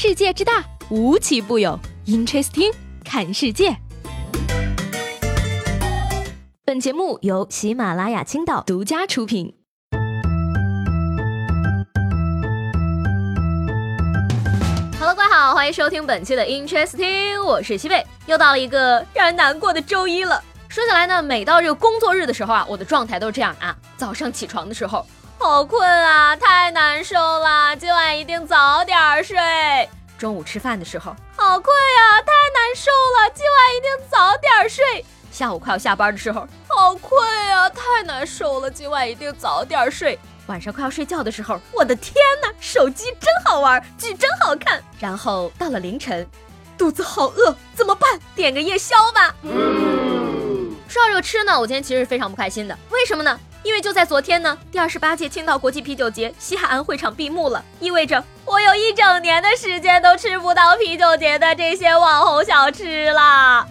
世界之大，无奇不有。Interesting，看世界。本节目由喜马拉雅青岛独家出品。Hello，各位好，欢迎收听本期的 Interesting，我是西贝。又到了一个让人难过的周一了。说起来呢，每到这个工作日的时候啊，我的状态都是这样啊。早上起床的时候。好困啊，太难受了，今晚早点睡。中午吃饭的时候，好困呀，太难受了，今晚一定早点睡。下午快要下班的时候，好困呀，太难受了，今晚一定早点睡。晚上快要睡觉的时候，我的天哪，手机真好玩，剧真好看。然后到了凌晨，肚子好饿，怎么办？点个夜宵吧。嗯说到这个吃呢，我今天其实是非常不开心的，为什么呢？因为就在昨天呢，第二十八届青岛国际啤酒节西海岸会场闭幕了，意味着我有一整年的时间都吃不到啤酒节的这些网红小吃啦。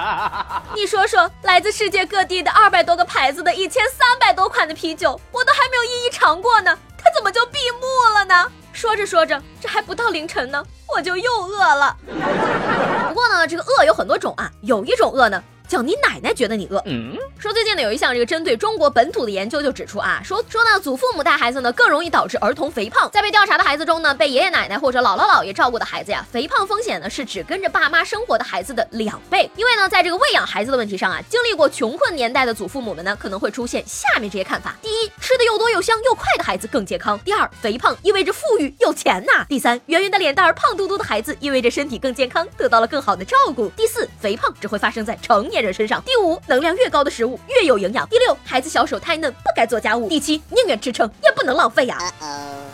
你说说，来自世界各地的二百多个牌子的一千三百多款的啤酒，我都还没有一一尝过呢，它怎么就闭幕了呢？说着说着，这还不到凌晨呢，我就又饿了。不过呢，这个饿有很多种啊，有一种饿呢。叫你奶奶觉得你饿。嗯说最近呢有一项这个针对中国本土的研究就指出啊，说说呢祖父母带孩子呢更容易导致儿童肥胖。在被调查的孩子中呢，被爷爷奶奶或者姥姥姥爷照顾的孩子呀，肥胖风险呢是只跟着爸妈生活的孩子的两倍。因为呢，在这个喂养孩子的问题上啊，经历过穷困年代的祖父母们呢可能会出现下面这些看法：第一，吃的又多又香又快的孩子更健康；第二，肥胖意味着富裕有钱呐；第三，圆圆的脸蛋儿胖嘟嘟的孩子意味着身体更健康，得到了更好的照顾；第四，肥胖只会发生在成年。人身上。第五，能量越高的食物越有营养。第六，孩子小手太嫩，不该做家务。第七，宁愿吃撑也不能浪费呀。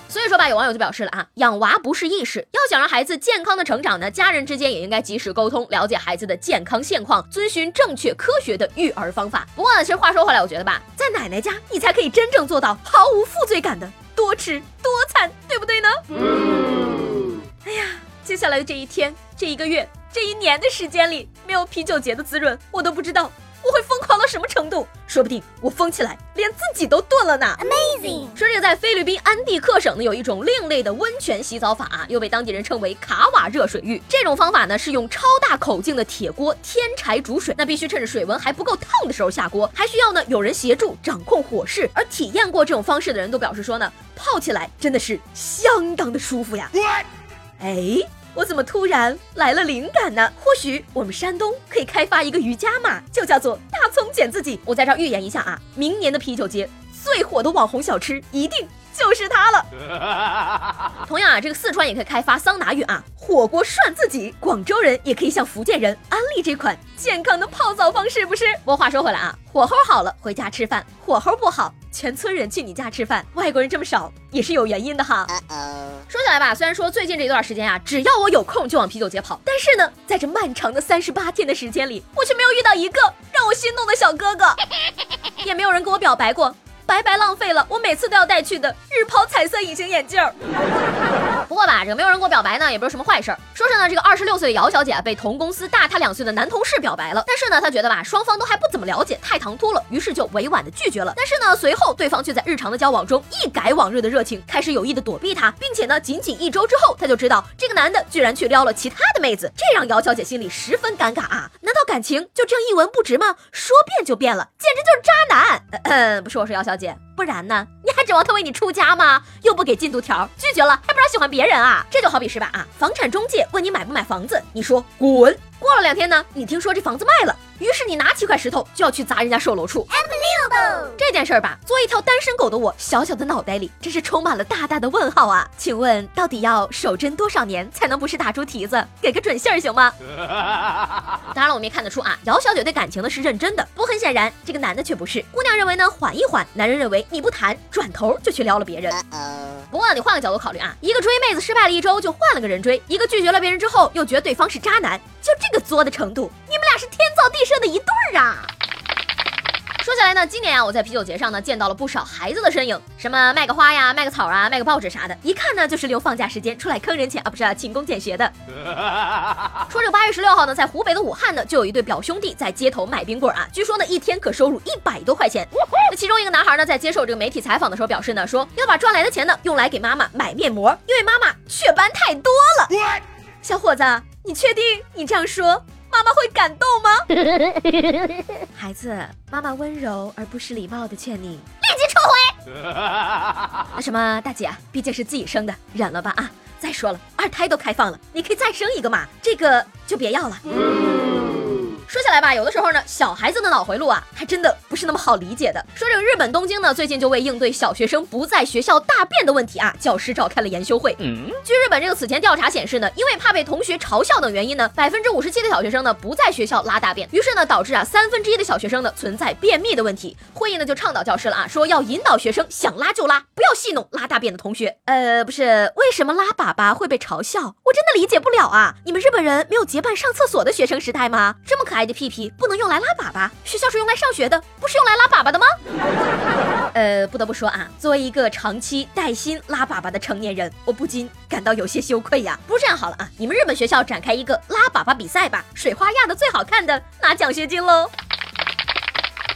所以说吧，有网友就表示了啊，养娃不是易事，要想让孩子健康的成长呢，家人之间也应该及时沟通，了解孩子的健康现况，遵循正确科学的育儿方法。不过呢，其实话说回来，我觉得吧，在奶奶家你才可以真正做到毫无负罪感的多吃多餐，对不对呢？哎呀，接下来的这一天，这一个月。这一年的时间里，没有啤酒节的滋润，我都不知道我会疯狂到什么程度。说不定我疯起来，连自己都炖了呢。Amazing！说这个在菲律宾安地克省呢，有一种另类的温泉洗澡法，又被当地人称为卡瓦热水浴。这种方法呢，是用超大口径的铁锅添柴煮水，那必须趁着水温还不够烫的时候下锅，还需要呢有人协助掌控火势。而体验过这种方式的人都表示说呢，泡起来真的是相当的舒服呀。哎。我怎么突然来了灵感呢？或许我们山东可以开发一个瑜伽嘛，就叫做大葱剪自己。我在这儿预言一下啊，明年的啤酒节最火的网红小吃一定就是它了。同样啊，这个四川也可以开发桑拿浴啊，火锅涮自己。广州人也可以向福建人安利这款健康的泡澡方式，不是？不过话说回来啊，火候好了回家吃饭，火候不好。全村人去你家吃饭，外国人这么少也是有原因的哈。说起来吧，虽然说最近这一段时间啊，只要我有空就往啤酒节跑，但是呢，在这漫长的三十八天的时间里，我却没有遇到一个让我心动的小哥哥，也没有人跟我表白过。白白浪费了我每次都要带去的日抛彩色隐形眼镜。不过吧，这个没有人给我表白呢，也不是什么坏事儿。说是呢，这个二十六岁的姚小姐，被同公司大她两岁的男同事表白了。但是呢，她觉得吧，双方都还不怎么了解，太唐突了，于是就委婉的拒绝了。但是呢，随后对方却在日常的交往中一改往日的热情，开始有意的躲避她，并且呢，仅仅一周之后，她就知道这个男的居然去撩了其他的妹子，这让姚小姐心里十分尴尬啊！难道感情就这样一文不值吗？说变就变了，简直就是渣男！不是我说姚小姐。不然呢？你还指望他为你出家吗？又不给进度条，拒绝了还不让喜欢别人啊？这就好比是吧啊？房产中介问你买不买房子，你说滚。过了两天呢，你听说这房子卖了，于是你拿起块石头就要去砸人家售楼处。这件事儿吧，作为一条单身狗的我，小小的脑袋里真是充满了大大的问号啊！请问到底要守贞多少年才能不是打猪蹄子？给个准信儿行吗？当然了，我们也看得出啊，姚小姐对感情呢是认真的，不过很显然这个男的却不是。姑娘认为呢缓一缓，男人认为你不谈，转头就去撩了别人。不过你换个角度考虑啊，一个追妹子失败了一周就换了个人追，一个拒绝了别人之后又觉得对方是渣男，就这个作的程度，你们俩是天造地设的一对儿啊！说起来呢，今年啊，我在啤酒节上呢见到了不少孩子的身影，什么卖个花呀、卖个草啊、卖个报纸啥的，一看呢就是利用放假时间出来坑人钱啊，不是勤工俭学的。说这八月十六号呢，在湖北的武汉呢，就有一对表兄弟在街头卖冰棍啊，据说呢一天可收入一百多块钱。那其中一个男孩呢，在接受这个媒体采访的时候表示呢，说要把赚来的钱呢用来给妈妈买面膜，因为妈妈雀斑太多了。小伙子，你确定你这样说妈妈会感动吗？孩子，妈妈温柔而不失礼貌的劝你立即撤回。那 什么，大姐，毕竟是自己生的，忍了吧啊！再说了，二胎都开放了，你可以再生一个嘛，这个就别要了。说起来吧，有的时候呢，小孩子的脑回路啊，还真的不是那么好理解的。说这个日本东京呢，最近就为应对小学生不在学校大便的问题啊，教师召开了研修会。嗯据日本这个此前调查显示呢，因为怕被同学嘲笑等原因呢，百分之五十七的小学生呢不在学校拉大便，于是呢导致啊三分之一的小学生呢存在便秘的问题。会议呢就倡导教师了啊，说要引导学生想拉就拉，不要戏弄拉大便的同学。呃，不是，为什么拉粑粑会被嘲笑？我真的理解不了啊！你们日本人没有结伴上厕所的学生时代吗？这么可爱的屁屁不能。用来拉粑粑，学校是用来上学的，不是用来拉粑粑的吗？呃，不得不说啊，作为一个长期带薪拉粑粑的成年人，我不禁感到有些羞愧呀。不是这样好了啊，你们日本学校展开一个拉粑粑比赛吧，水花压的最好看的拿奖学金喽。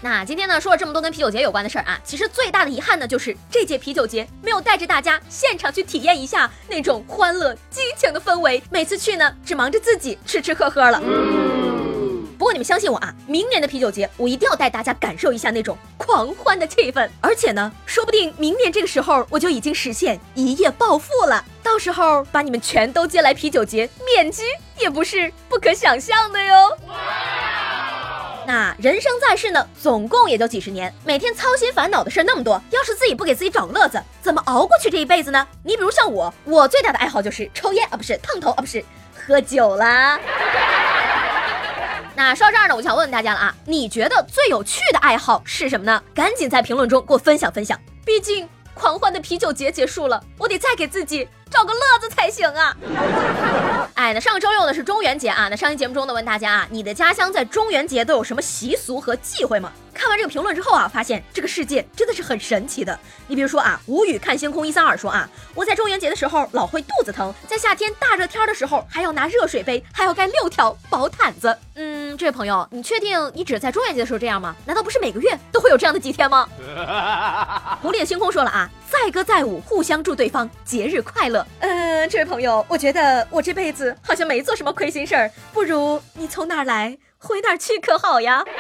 那今天呢说了这么多跟啤酒节有关的事儿啊，其实最大的遗憾呢就是这届啤酒节没有带着大家现场去体验一下那种欢乐激情的氛围，每次去呢只忙着自己吃吃喝喝了。过你们相信我啊，明年的啤酒节我一定要带大家感受一下那种狂欢的气氛。而且呢，说不定明年这个时候我就已经实现一夜暴富了。到时候把你们全都接来啤酒节，面基也不是不可想象的哟。那人生在世呢，总共也就几十年，每天操心烦恼的事那么多，要是自己不给自己找乐子，怎么熬过去这一辈子呢？你比如像我，我最大的爱好就是抽烟啊，不是烫头啊，不是喝酒啦。那说到这儿呢，我就想问问大家了啊，你觉得最有趣的爱好是什么呢？赶紧在评论中给我分享分享。毕竟狂欢的啤酒节结束了，我得再给自己找个乐子才行啊。哎，那上个周六呢是中元节啊，那上期节目中呢问大家啊，你的家乡在中元节都有什么习俗和忌讳吗？看完这个评论之后啊，发现这个世界真的是很神奇的。你比如说啊，无语看星空一三二说啊，我在中元节的时候老会肚子疼，在夏天大热天的时候还要拿热水杯，还要盖六条薄毯子。嗯，这位朋友，你确定你只在中元节的时候这样吗？难道不是每个月都会有这样的几天吗？狐狸的星空说了啊，载歌载舞，互相祝对方节日快乐。嗯，这位朋友，我觉得我这辈子好像没做什么亏心事儿，不如你从哪儿来回哪儿去可好呀？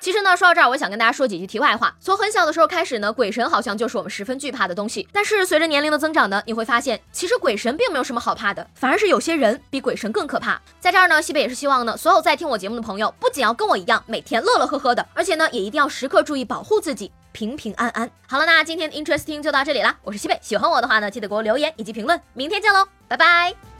其实呢，说到这儿，我想跟大家说几句题外话。从很小的时候开始呢，鬼神好像就是我们十分惧怕的东西。但是随着年龄的增长呢，你会发现，其实鬼神并没有什么好怕的，反而是有些人比鬼神更可怕。在这儿呢，西北也是希望呢，所有在听我节目的朋友，不仅要跟我一样每天乐乐呵呵的，而且呢，也一定要时刻注意保护自己，平平安安。好了，那今天的 Interesting 就到这里啦。我是西贝，喜欢我的话呢，记得给我留言以及评论。明天见喽，拜拜。